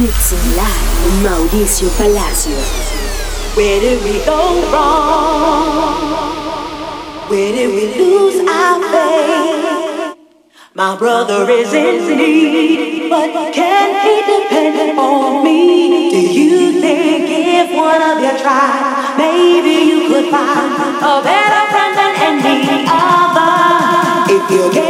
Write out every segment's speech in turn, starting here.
Mixing live with Mauricio Palacio. Where did we go wrong? Where did we lose our faith? My brother is in need, but can he depend on me? Do you think if one of you tried, maybe you could find a better friend than any other? If you gave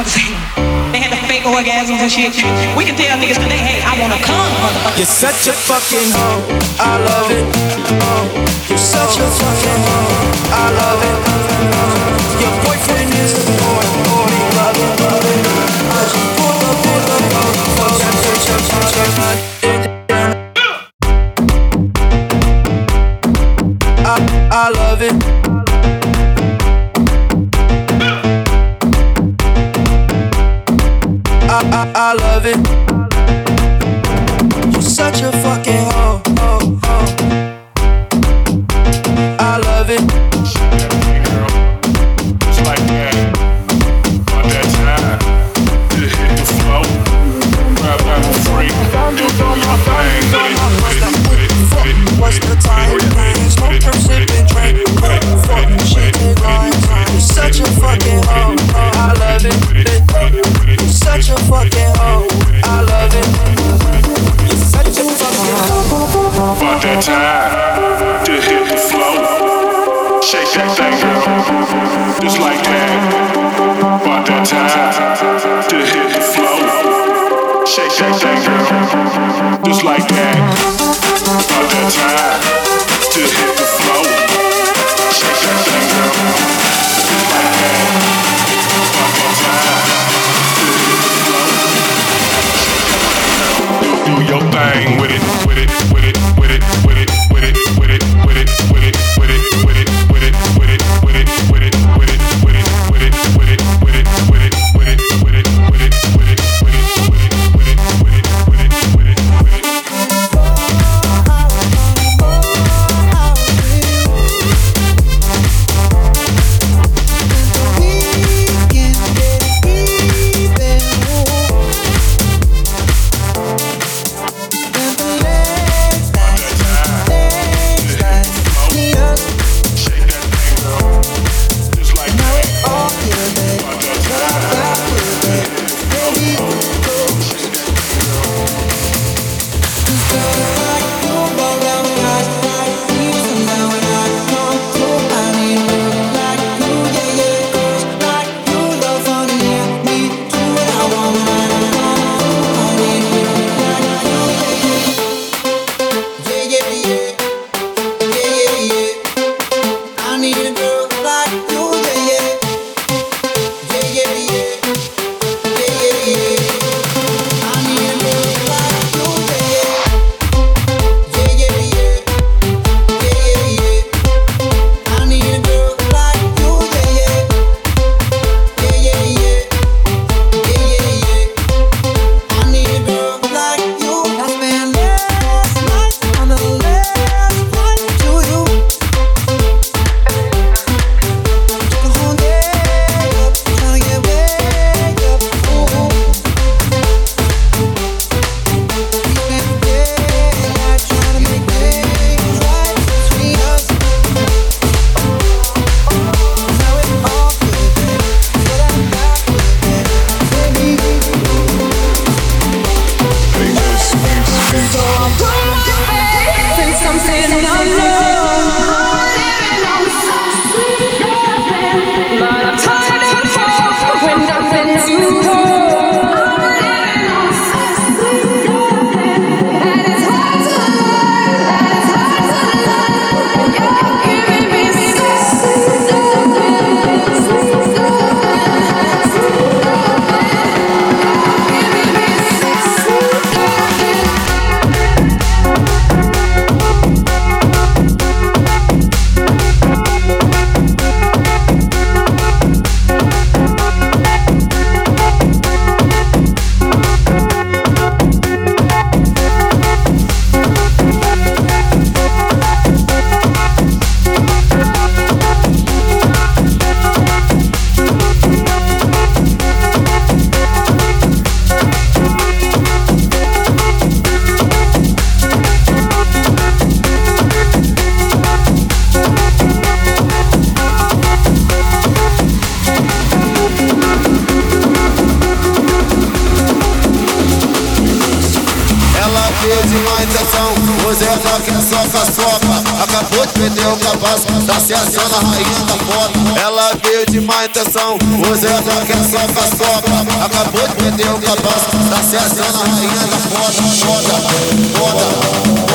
They had the fake orgasms and shit. We can tell niggas today, hey, I wanna come. You're such a fucking hoe. I love it. Oh, you're such a fucking hoe. I love it. na raiz da foto. Ela veio de má intenção, hoje ela tá quer só com a sopa. Acabou de perder o cabaço, tá se achando rainha da foto. Foda, foda, foda.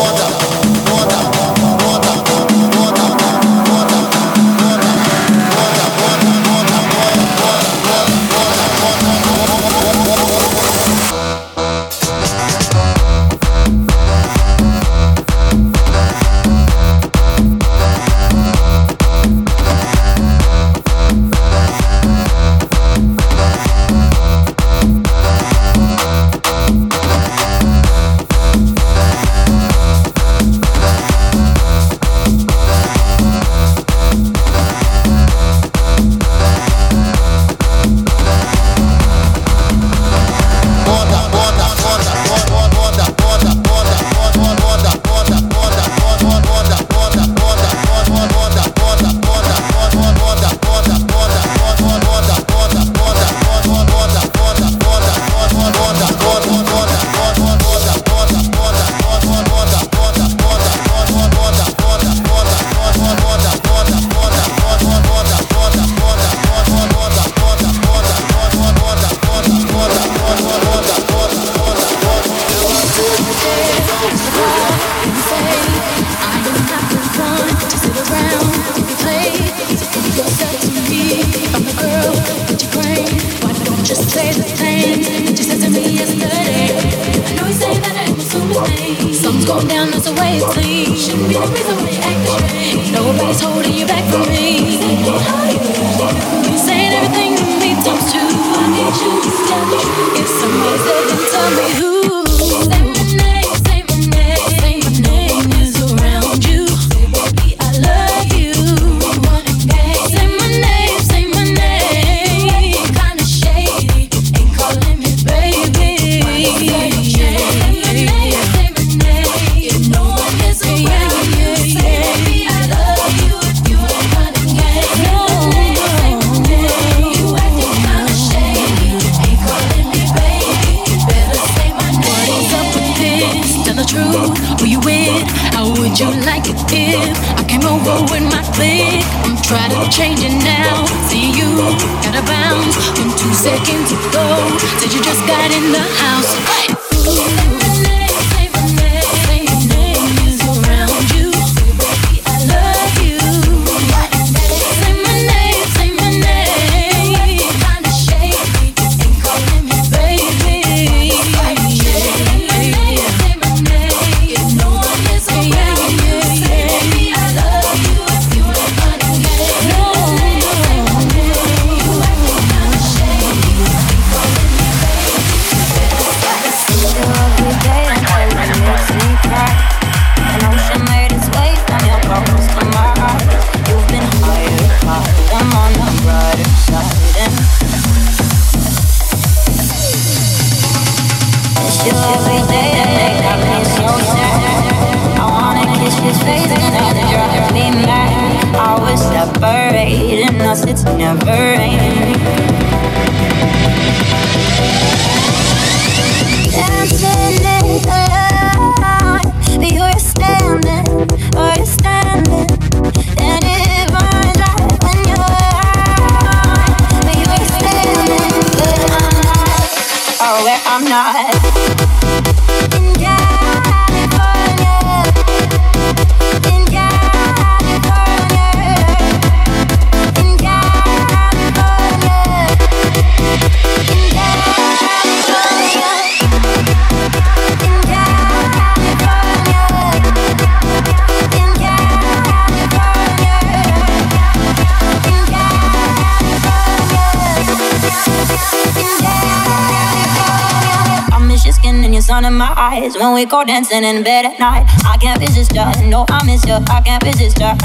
sun in my eyes when we go dancing in bed at night. I can't resist her, no, I miss her. I can't resist her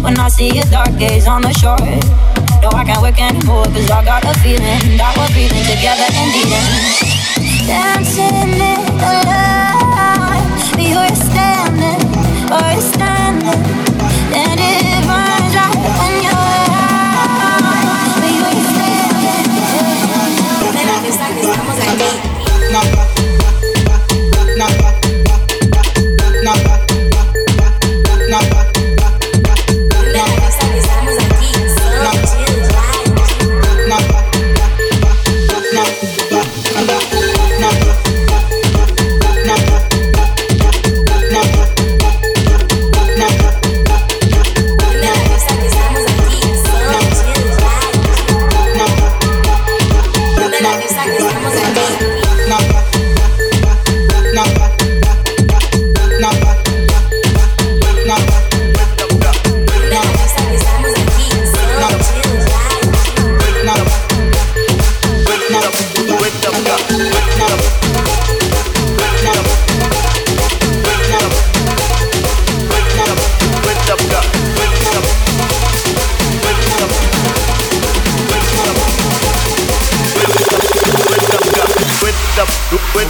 when I see your dark gaze on the shore. No, I can't work anymore, cause I got a feeling that we're breathing together and dealing. Dancing in the light.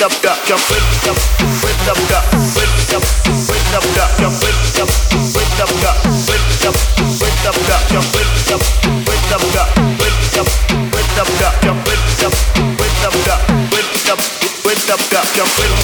Jump, in.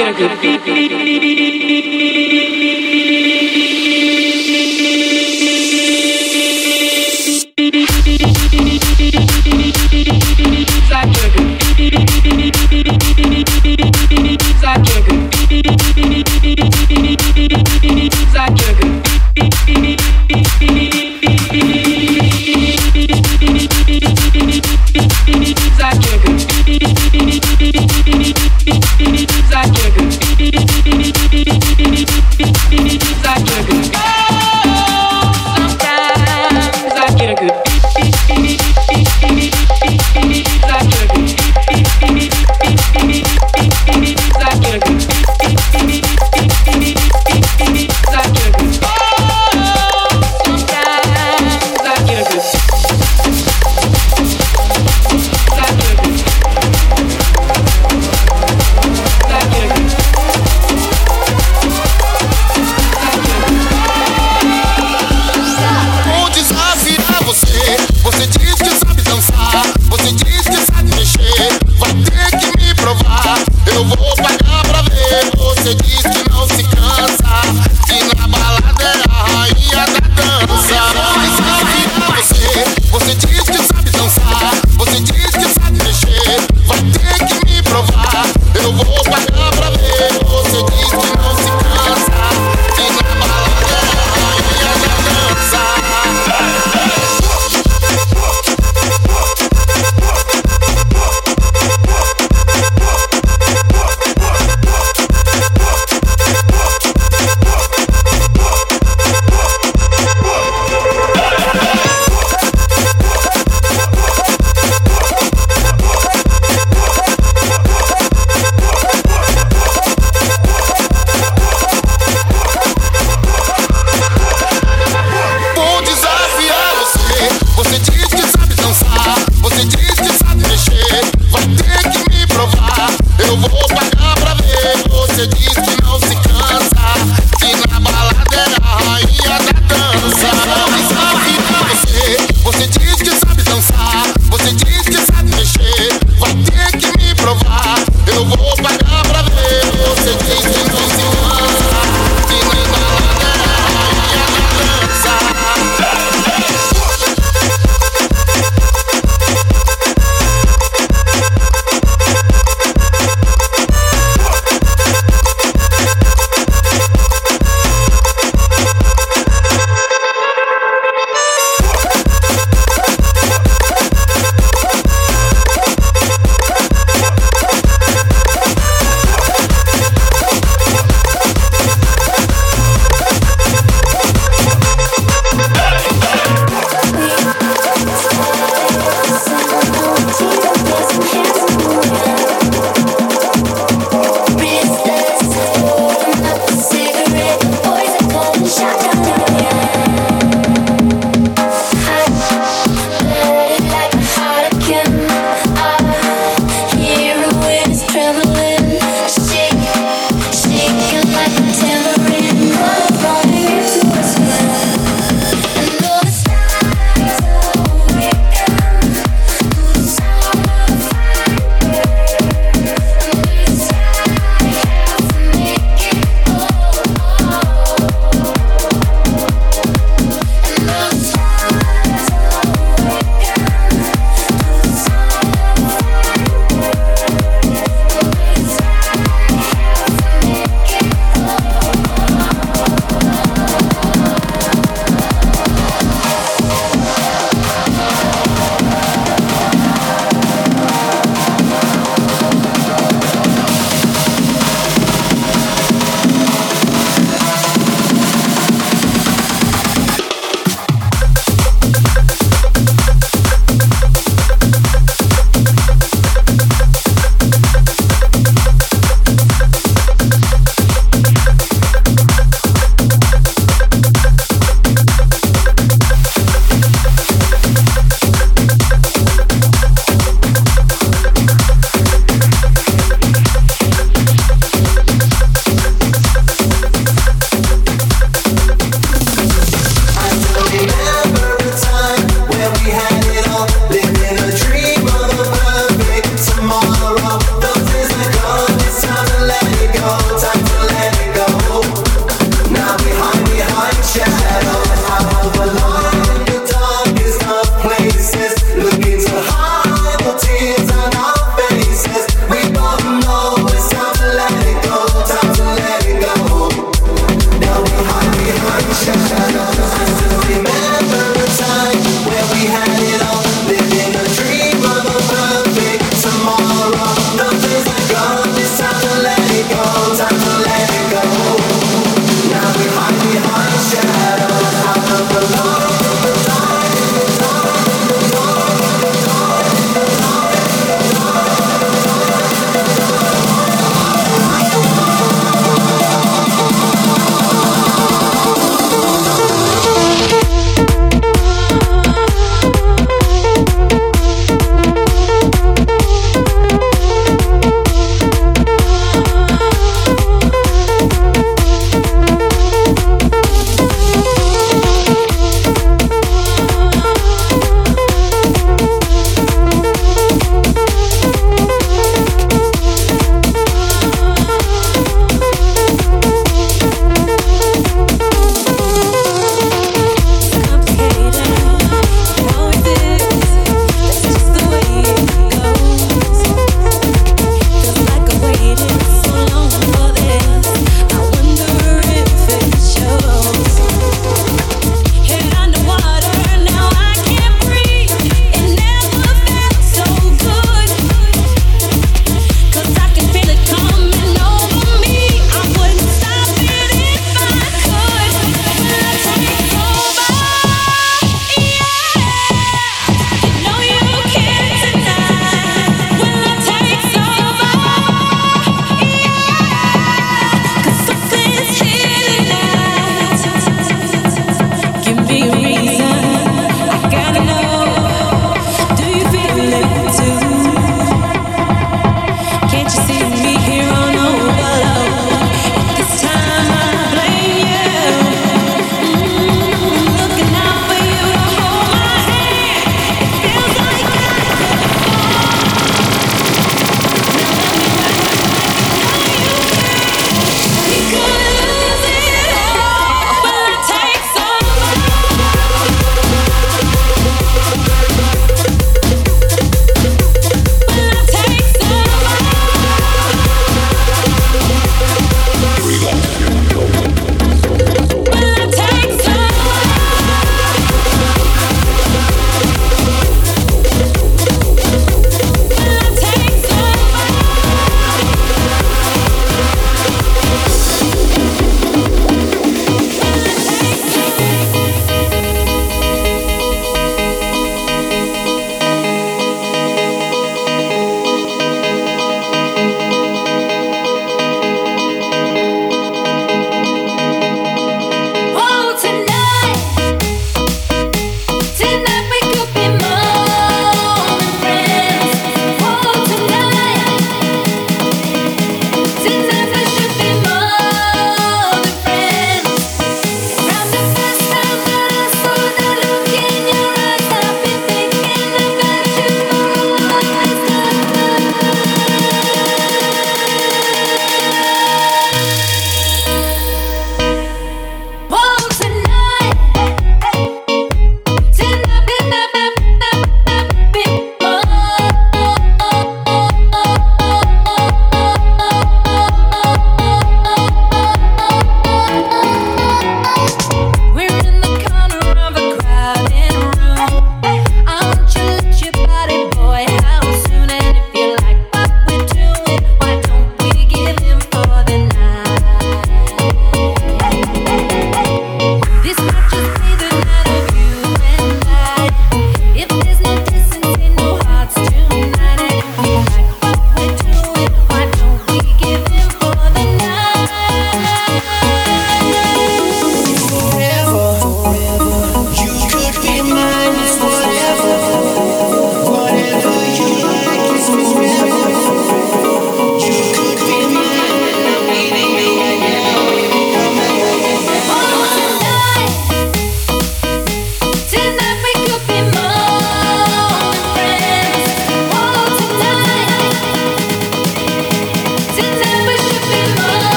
Sometimes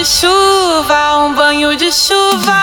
de chuva, um banho de chuva.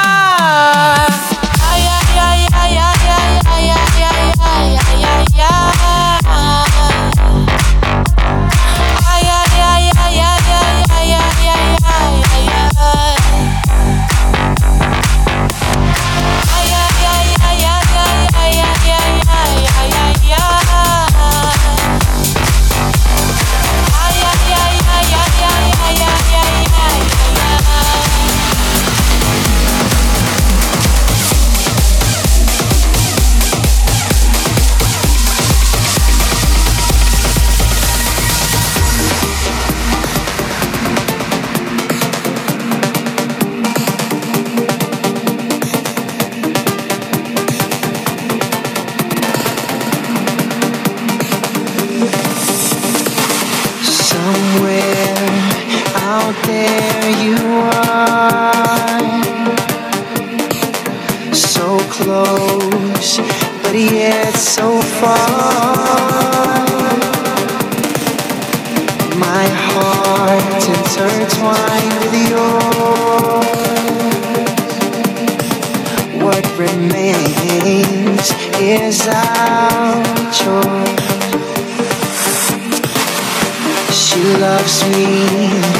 loves me,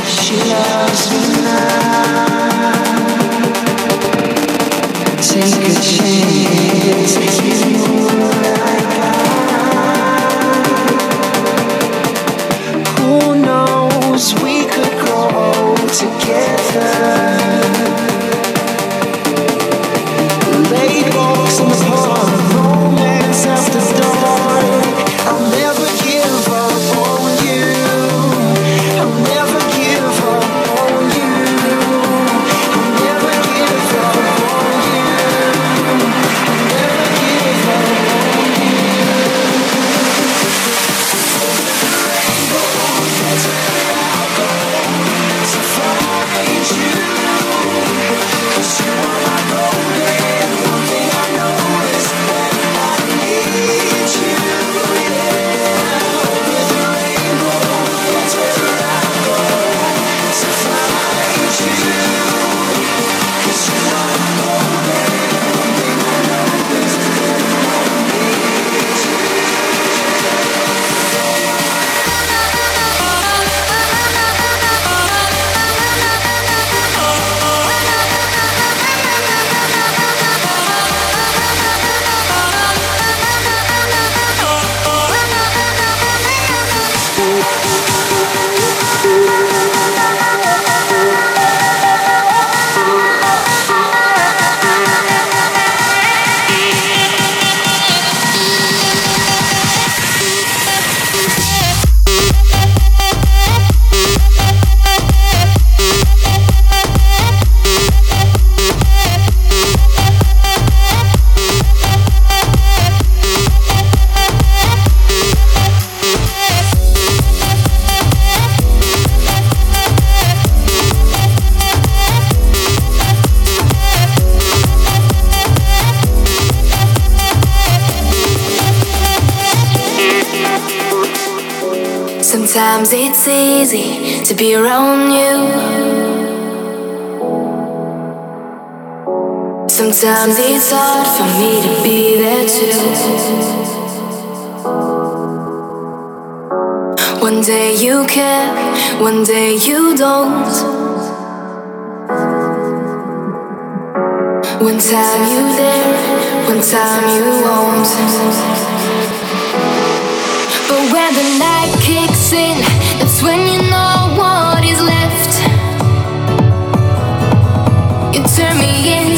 she loves me now. Take a chance. Who knows, we could grow together. Late walks in the park. be around you. Sometimes it's hard for me to be there too. One day you care, one day you don't. One time you there, one time you won't. But when the night kicks in,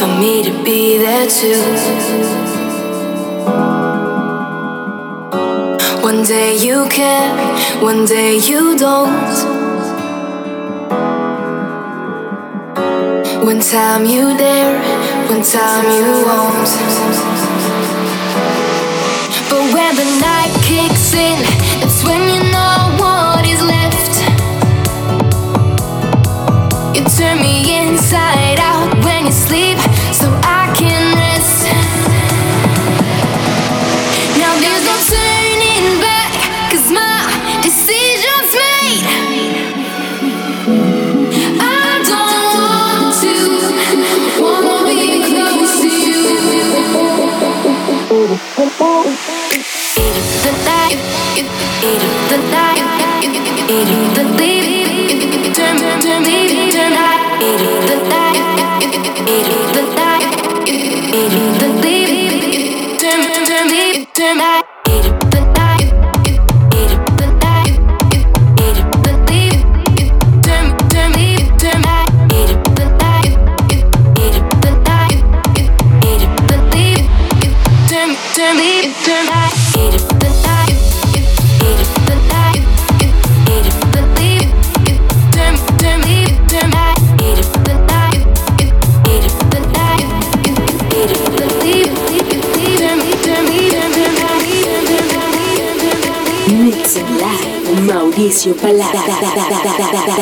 for me to be there too. One day you care, one day you don't. One time you dare, one time you won't. But when the night kicks in. need you. Mauricio Palacio.